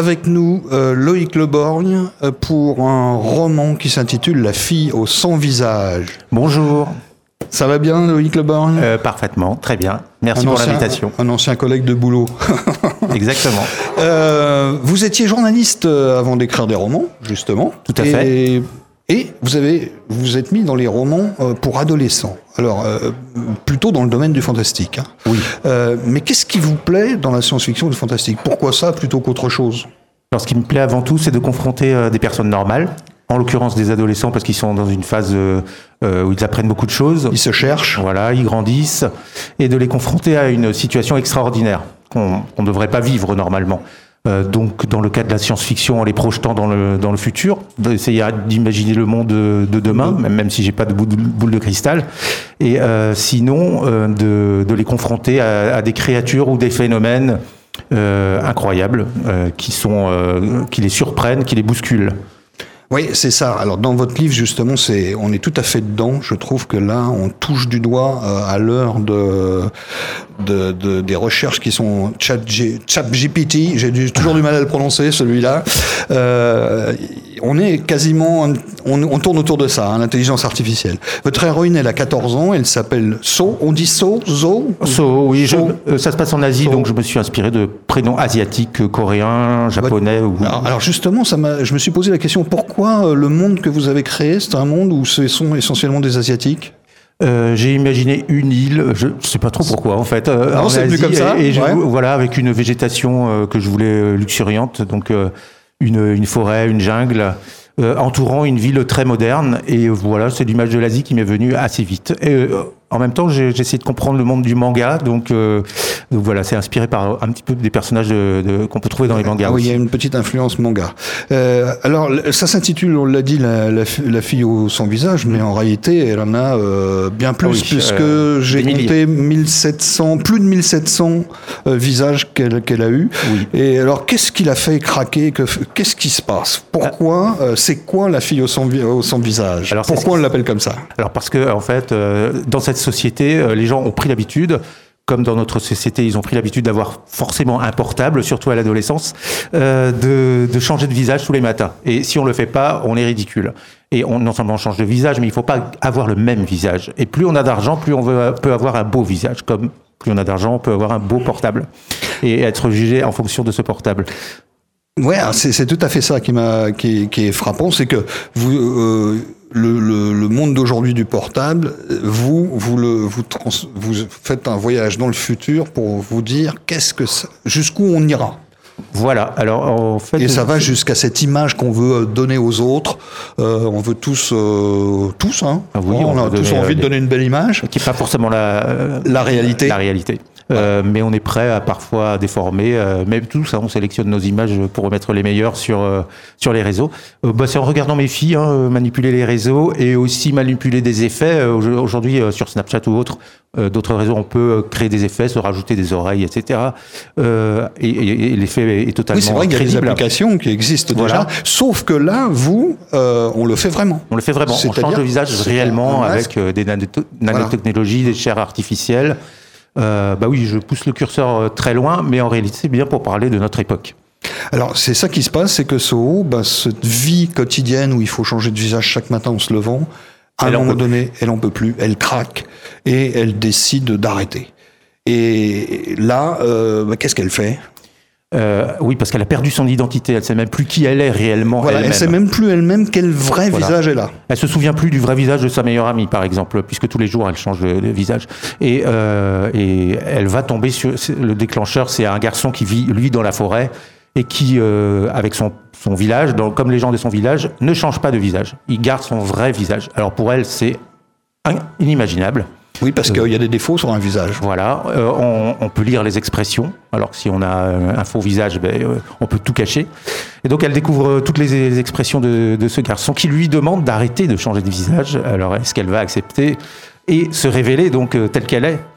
avec nous euh, Loïc Leborgne euh, pour un roman qui s'intitule La fille au sans visage. Bonjour. Ça va bien Loïc Leborgne? Euh, Parfaitement, très bien. Merci Un pour l'invitation. Un ancien collègue de boulot. Exactement. Vous étiez journaliste avant d'écrire des romans, justement. Tout à Et- fait. Et vous avez vous êtes mis dans les romans euh, pour adolescents. Alors euh, plutôt dans le domaine du fantastique. hein. Oui. Euh, mais qu'est-ce qui vous plaît dans la science-fiction et le fantastique? Pourquoi ça plutôt qu'autre chose? Alors, ce qui me plaît avant tout, c'est de confronter euh, des personnes normales, en l'occurrence des adolescents, parce qu'ils sont dans une phase où ils apprennent beaucoup de choses. Ils se cherchent. Voilà, ils grandissent, et de les confronter à une situation extraordinaire qu'on qu'on ne devrait pas vivre normalement. Euh, donc, dans le cas de la science-fiction, en les projetant dans le, dans le futur, d'essayer d'imaginer le monde de, de demain, même, même si j'ai pas de boule, de boule de cristal, et euh, sinon euh, de, de les confronter à, à des créatures ou des phénomènes euh, incroyables euh, qui sont, euh, qui les surprennent, qui les bousculent. Oui, c'est ça. Alors dans votre livre justement, c'est on est tout à fait dedans. Je trouve que là, on touche du doigt euh, à l'heure de, de, de- des recherches qui sont chat, chat GPT. J'ai toujours du mal à le prononcer celui-là. Euh, on est quasiment, on, on tourne autour de ça, hein, l'intelligence artificielle. Votre héroïne, elle a 14 ans. Elle s'appelle So. On dit So, Zo. So, oui, je- So. euh, ça se passe en Asie, So. donc je me suis inspiré de prénoms asiatiques, euh, coréens, japonais. ou... Alors, alors justement, ça m'a, je me suis posé la question pourquoi euh, le monde que vous avez créé, c'est un monde où ce sont essentiellement des asiatiques? Euh, j'ai imaginé une île, je ne sais pas trop pourquoi en fait, euh, Non, en Asie, comme ça, et, et je- ouais. voilà avec une végétation euh, que je voulais luxuriante, donc une, une forêt, une jungle. euh, entourant une ville très moderne et voilà c'est l'image de l'Asie qui m'est venue assez vite euh, en même temps j'ai essayé de comprendre le monde du manga donc, euh, donc voilà c'est inspiré par un petit peu des personnages de- de- qu'on peut trouver dans les mangas Ah oui, il y a une petite influence manga. Euh, alors, ça s'intitule, on l'a dit, la, la fi- la fille au sans visage, mais en réalité, elle en a euh, bien plus, Ah oui, puisque j'ai compté 1700, plus de 1700 euh, visages qu'elle a eu. Oui. Et alors, qu'est-ce qui l'a fait craquer? Que- Qu'est-ce qui se passe? Pourquoi euh, C'est quoi la fille au sans, au sans visage? Alors, Pourquoi on l'appelle comme ça? Alors parce que en fait, dans cette société, euh, les gens ont pris l'habitude. Comme dans notre société, ils ont pris l'habitude d'avoir forcément un portable, surtout à l'adolescence, euh, de, changer de visage tous les matins. Et si on le fait pas, on est ridicule. Et on, non seulement on change de visage, mais il faut pas avoir le même visage. Et plus on a d'argent, plus on peut avoir un beau visage. Comme plus on a d'argent, on peut avoir un beau portable. Et être jugé en fonction de ce portable. Ouais, c'est tout à fait ça qui est frappant, c'est que vous euh, le, le, le monde d'aujourd'hui du portable, vous vous le vous trans, vous faites un voyage dans le futur pour vous dire qu'est-ce que jusqu'où on ira. Voilà. Alors en fait, Et ça va jusqu'à cette image qu'on veut donner aux autres. Euh, on veut tous euh, tous hein. Ah oui, on, on a tous envie euh, de donner une belle image. qui n'est pas forcément la, euh, La réalité. La réalité. Euh, mais on est prêt à parfois à déformer. Euh, même tout ça, on sélectionne nos images pour remettre les meilleures sur euh, sur les réseaux. Euh, bah, c'est en regardant mes filles hein, euh, manipuler les réseaux et aussi manipuler des effets. Au- Aujourd'hui, euh, sur Snapchat ou autre, euh, d'autres réseaux, on peut créer des effets, se rajouter des oreilles, etc. Euh, et et- et l'effet est totalement Oui, c'est vrai qu'il y a des applications qui existent Voilà. déjà. Sauf que là, vous, euh, on le fait vraiment. On le fait vraiment. On change de visage réellement avec des nanote- nanotechnologies, des chairs artificielles. Euh, bah oui, je pousse le curseur euh, très loin, mais en réalité, c'est bien pour parler de notre époque. Alors, c'est ça qui se passe, c'est que Soho, bah, cette vie quotidienne où il faut changer de visage chaque matin en se levant, à Elle un en moment donné, elle en peut plus, elle craque et elle décide d'arrêter. Et là, euh, bah, qu'est-ce qu'elle fait? Euh, oui, parce qu'elle a perdu son identité. Elle sait même plus qui elle est réellement. Voilà, elle elle-même. sait même plus elle-même quel vrai Voilà. visage elle a. Elle se souvient plus du vrai visage de sa meilleure amie, par exemple, puisque tous les jours elle change de, de visage. Et, euh, et elle va tomber sur le déclencheur, c'est un garçon qui vit lui dans la forêt et qui, euh, avec son, son village, dans- comme les gens de son village, ne change pas de visage. Il garde son vrai visage. Alors pour elle, c'est in- inimaginable. Oui, parce qu'il y a des défauts sur un visage. Voilà, euh, on, on peut lire les expressions, alors que si on a euh, un faux visage, ben, euh, on peut tout cacher. Et donc elle découvre euh, toutes les, expressions de, de ce garçon qui lui demande d'arrêter de changer de visage. Alors est-ce qu'elle va accepter et se révéler donc euh, telle qu'elle est? Euh,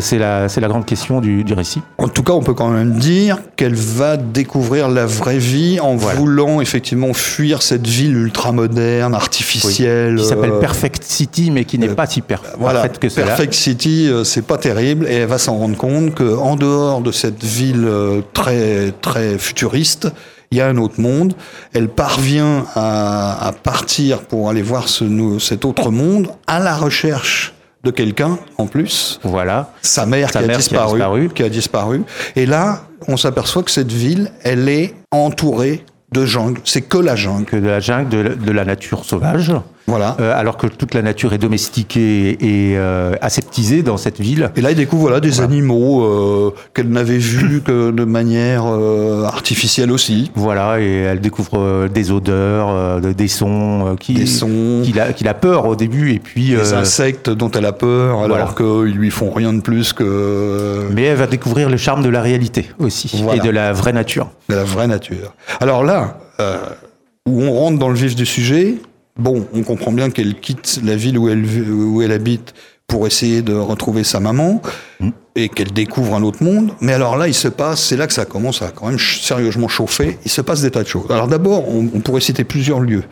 C'est la, c'est la grande question du, du récit. En tout cas, on peut quand même dire qu'elle va découvrir la vraie vie en Voilà. voulant effectivement fuir cette ville ultramoderne, artificielle. Qui s'appelle euh, Perfect City, mais qui n'est pas si per- Voilà, parfaite que cela. Perfect City, euh, c'est pas terrible, et elle va s'en rendre compte que en dehors de cette ville euh, très très futuriste, il y a un autre monde. Elle parvient à, à partir pour aller voir ce, cet autre monde à la recherche de quelqu'un en plus. Voilà. Sa mère, Sa qui, mère a qui a disparu, qui a disparu. Et là, on s'aperçoit que cette ville, elle est entourée de jungle. C'est que la jungle. Que de la jungle, de la nature sauvage. Voilà. Euh, alors que toute la nature est domestiquée et euh, aseptisée dans cette ville. Et là, il découvre voilà, des animaux euh, qu'elle n'avait vus que de manière artificielle aussi. Voilà, et elle découvre des odeurs, de- des sons, qui, Des sons. qu'il a, qu'il a peur au début, et puis. Des insectes dont elle a peur, alors voilà. qu'ils lui font rien de plus que mais elle va découvrir le charme de la réalité aussi, et de la vraie nature. de la vraie nature. Alors là, où on rentre dans le vif du sujet, bon, on comprend bien qu'elle quitte la ville où elle, où elle habite pour essayer de retrouver sa maman Et qu'elle découvre un autre monde. Mais alors là, il se passe, c'est là que ça commence à quand même sérieusement chauffer. Il se passe des tas de choses. Alors d'abord, on, on pourrait citer plusieurs lieux.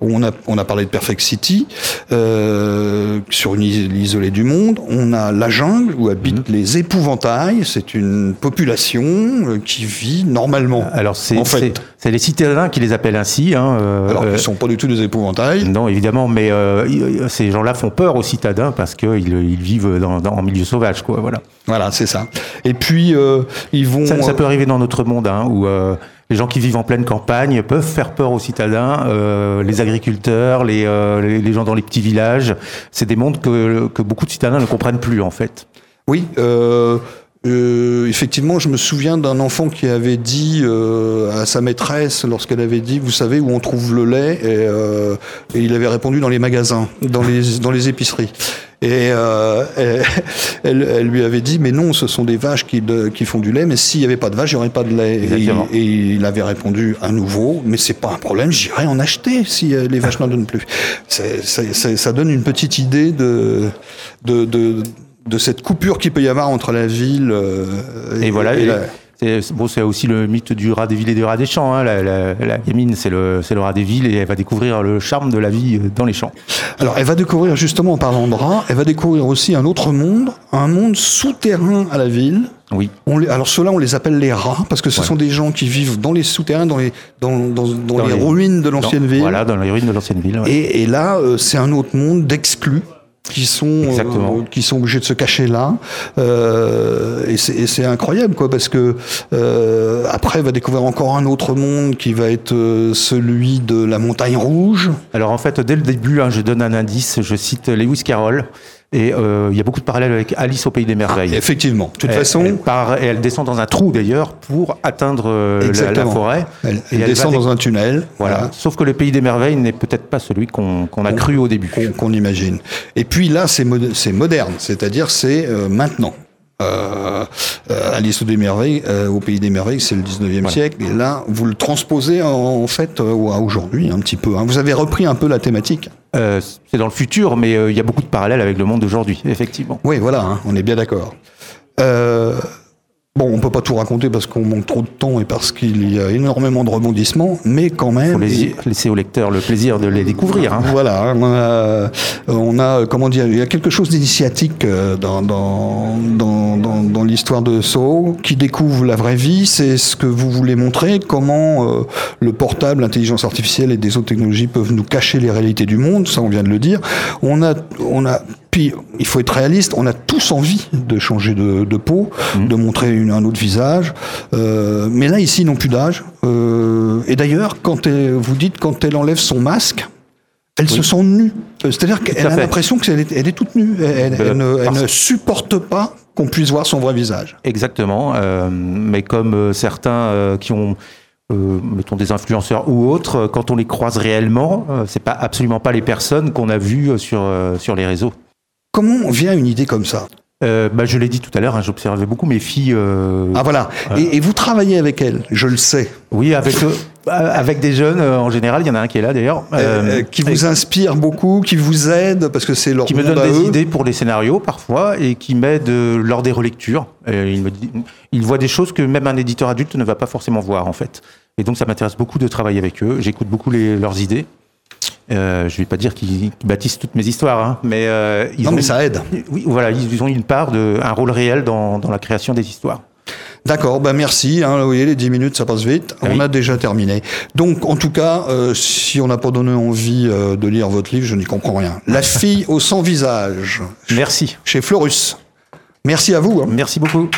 On a, on a parlé de Perfect City, euh, sur une île isolée du monde. On a la jungle où habitent les épouvantails. C'est une population euh, qui vit normalement. Alors, c'est, En fait. c'est, c'est les citadins qui les appellent ainsi. Hein, euh, Alors euh, qu'ils sont pas du tout des épouvantails. Non, évidemment, mais euh, ils- ces gens-là font peur aux citadins parce qu'ils ils vivent dans, dans- en milieu sauvage, quoi. Voilà. Voilà, c'est ça. Et puis euh, ils vont. Ça, ça peut arriver dans notre monde, hein, où euh, les gens qui vivent en pleine campagne peuvent faire peur aux citadins, euh, les agriculteurs, les, euh, gens dans les petits villages. C'est des mondes que, que beaucoup de citadins ne comprennent plus, en fait. Oui. Euh, euh, effectivement, je me souviens d'un enfant qui avait dit euh, à sa maîtresse lorsqu'elle avait dit, vous savez où on trouve le lait, et, euh, et il avait répondu dans les magasins, dans les dans les épiceries. Et euh, elle, elle lui avait dit, mais non, ce sont des vaches qui, de- qui font du lait, mais s'il n'y avait pas de vaches, il n'y aurait pas de lait. Et il, Exactement. et il avait répondu à nouveau, mais c'est pas un problème, j'irai en acheter si euh, les vaches n'en donnent plus. C'est- c'est- ça donne une petite idée de, de, de, de cette coupure qu'il peut y avoir entre la ville euh, Et, voilà. et la- c'est bon, c'est aussi le mythe du rat des villes et du rat des champs. hein. La, la- la gamine, c'est le, c'est le rat des villes et elle va découvrir le charme de la vie euh, dans les champs. Alors, elle va découvrir, justement, en parlant de rats, elle va découvrir aussi un autre monde, un monde souterrain à la ville. Oui. On les, alors ceux-là, on les appelle les rats parce que ce sont des gens qui vivent dans les souterrains, dans les, dans, dans, dans Dans les, les- ruines de l'ancienne ville. Voilà, dans les ruines de l'ancienne ville. ouais. Et, et là, euh, c'est un autre monde d'exclus qui sont euh, qui sont obligés de se cacher là. Euh, et c'est et c'est incroyable, quoi, parce que euh, après, va découvrir encore un autre monde qui va être euh, celui de la montagne rouge. Alors en fait, dès le début, hein, je donne un indice, je cite Lewis Carroll, et euh, il y a beaucoup de parallèles avec Alice au Pays des Merveilles. Effectivement. De toute Elle- façon, elle, part, elle descend dans un trou d'ailleurs pour atteindre euh, la- forêt. elle, elle descend dans un tunnel. Voilà. Sauf que le Pays des Merveilles n'est peut-être pas celui qu'on a cru au début. qu'on imagine. Et puis là, c'est mod- c'est moderne, c'est-à-dire c'est euh, maintenant. Euh, euh, Alice au, des merveilles, euh, au pays des merveilles, c'est le 19e siècle. Et là, vous le transposez en, en fait euh, à aujourd'hui un petit peu. hein. Vous avez repris un peu la thématique. Euh, c'est dans le futur, mais euh, il y a beaucoup de parallèles avec le monde d'aujourd'hui, effectivement. Oui, voilà, hein, on est bien d'accord. Euh, bon, on peut pas tout raconter parce qu'on manque trop de temps et parce qu'il y a énormément de rebondissements, mais quand même. Faut laisser, laisser au lecteur le plaisir de les découvrir. hein. Voilà, hein, on a, on a, euh, comment dire, il y a quelque chose d'initiatique euh, dans, dans, dans, dans, dans l'histoire de Soho qui découvre la vraie vie. C'est ce que vous voulez montrer, comment euh, le portable, l'intelligence artificielle et des autres technologies peuvent nous cacher les réalités du monde. Ça, on vient de le dire. On a, on a, puis il faut être réaliste. On a tous envie de changer de, de peau, de montrer une, un autre visage. Euh, mais là, ici, ils n'ont plus d'âge. Euh, et d'ailleurs, quand elle- vous dites quand elle enlève son masque. Elle se sent nue. Euh, C'est-à-dire qu'elle a l'impression qu'elle est, elle est toute nue. Elle, ne, elle parce- ne supporte pas qu'on puisse voir son vrai visage. Exactement. euh, mais comme certains qui ont, euh, mettons, des influenceurs ou autres, quand on les croise réellement, euh, c'est pas absolument pas les personnes qu'on a vues sur euh, sur les réseaux. Comment vient une idée comme ça Euh, bah, je l'ai dit tout à l'heure, hein, j'observais beaucoup mes filles. euh, Ah voilà. Et, et vous travaillez avec elle, je le sais, Oui, avec euh, avec des jeunes en général. Il y en a un qui est là d'ailleurs. qui vous inspire beaucoup, qui vous aide parce que c'est leur qui me donne des eux. idées pour les scénarios parfois et qui m'aide lors des relectures. Il, me dit, il voit des choses que même un éditeur adulte ne va pas forcément voir en fait. Et donc ça m'intéresse beaucoup de travailler avec eux. J'écoute beaucoup les- leurs idées. Euh, je vais pas dire qu'ils bâtissent toutes mes histoires, hein, mais euh, ils Non ont mais ça aide. oui, voilà, ils ils ont une part de un rôle réel dans, dans la création des histoires. D'accord, ben merci. Hein, vous voyez, les 10 minutes, ça passe vite. Oui. On a déjà terminé. Donc, en tout cas, euh, si on n'a pas donné envie euh, de lire votre livre, je n'y comprends rien. La fille au sans visage, Merci. chez Florus. Merci à vous. hein. Merci beaucoup.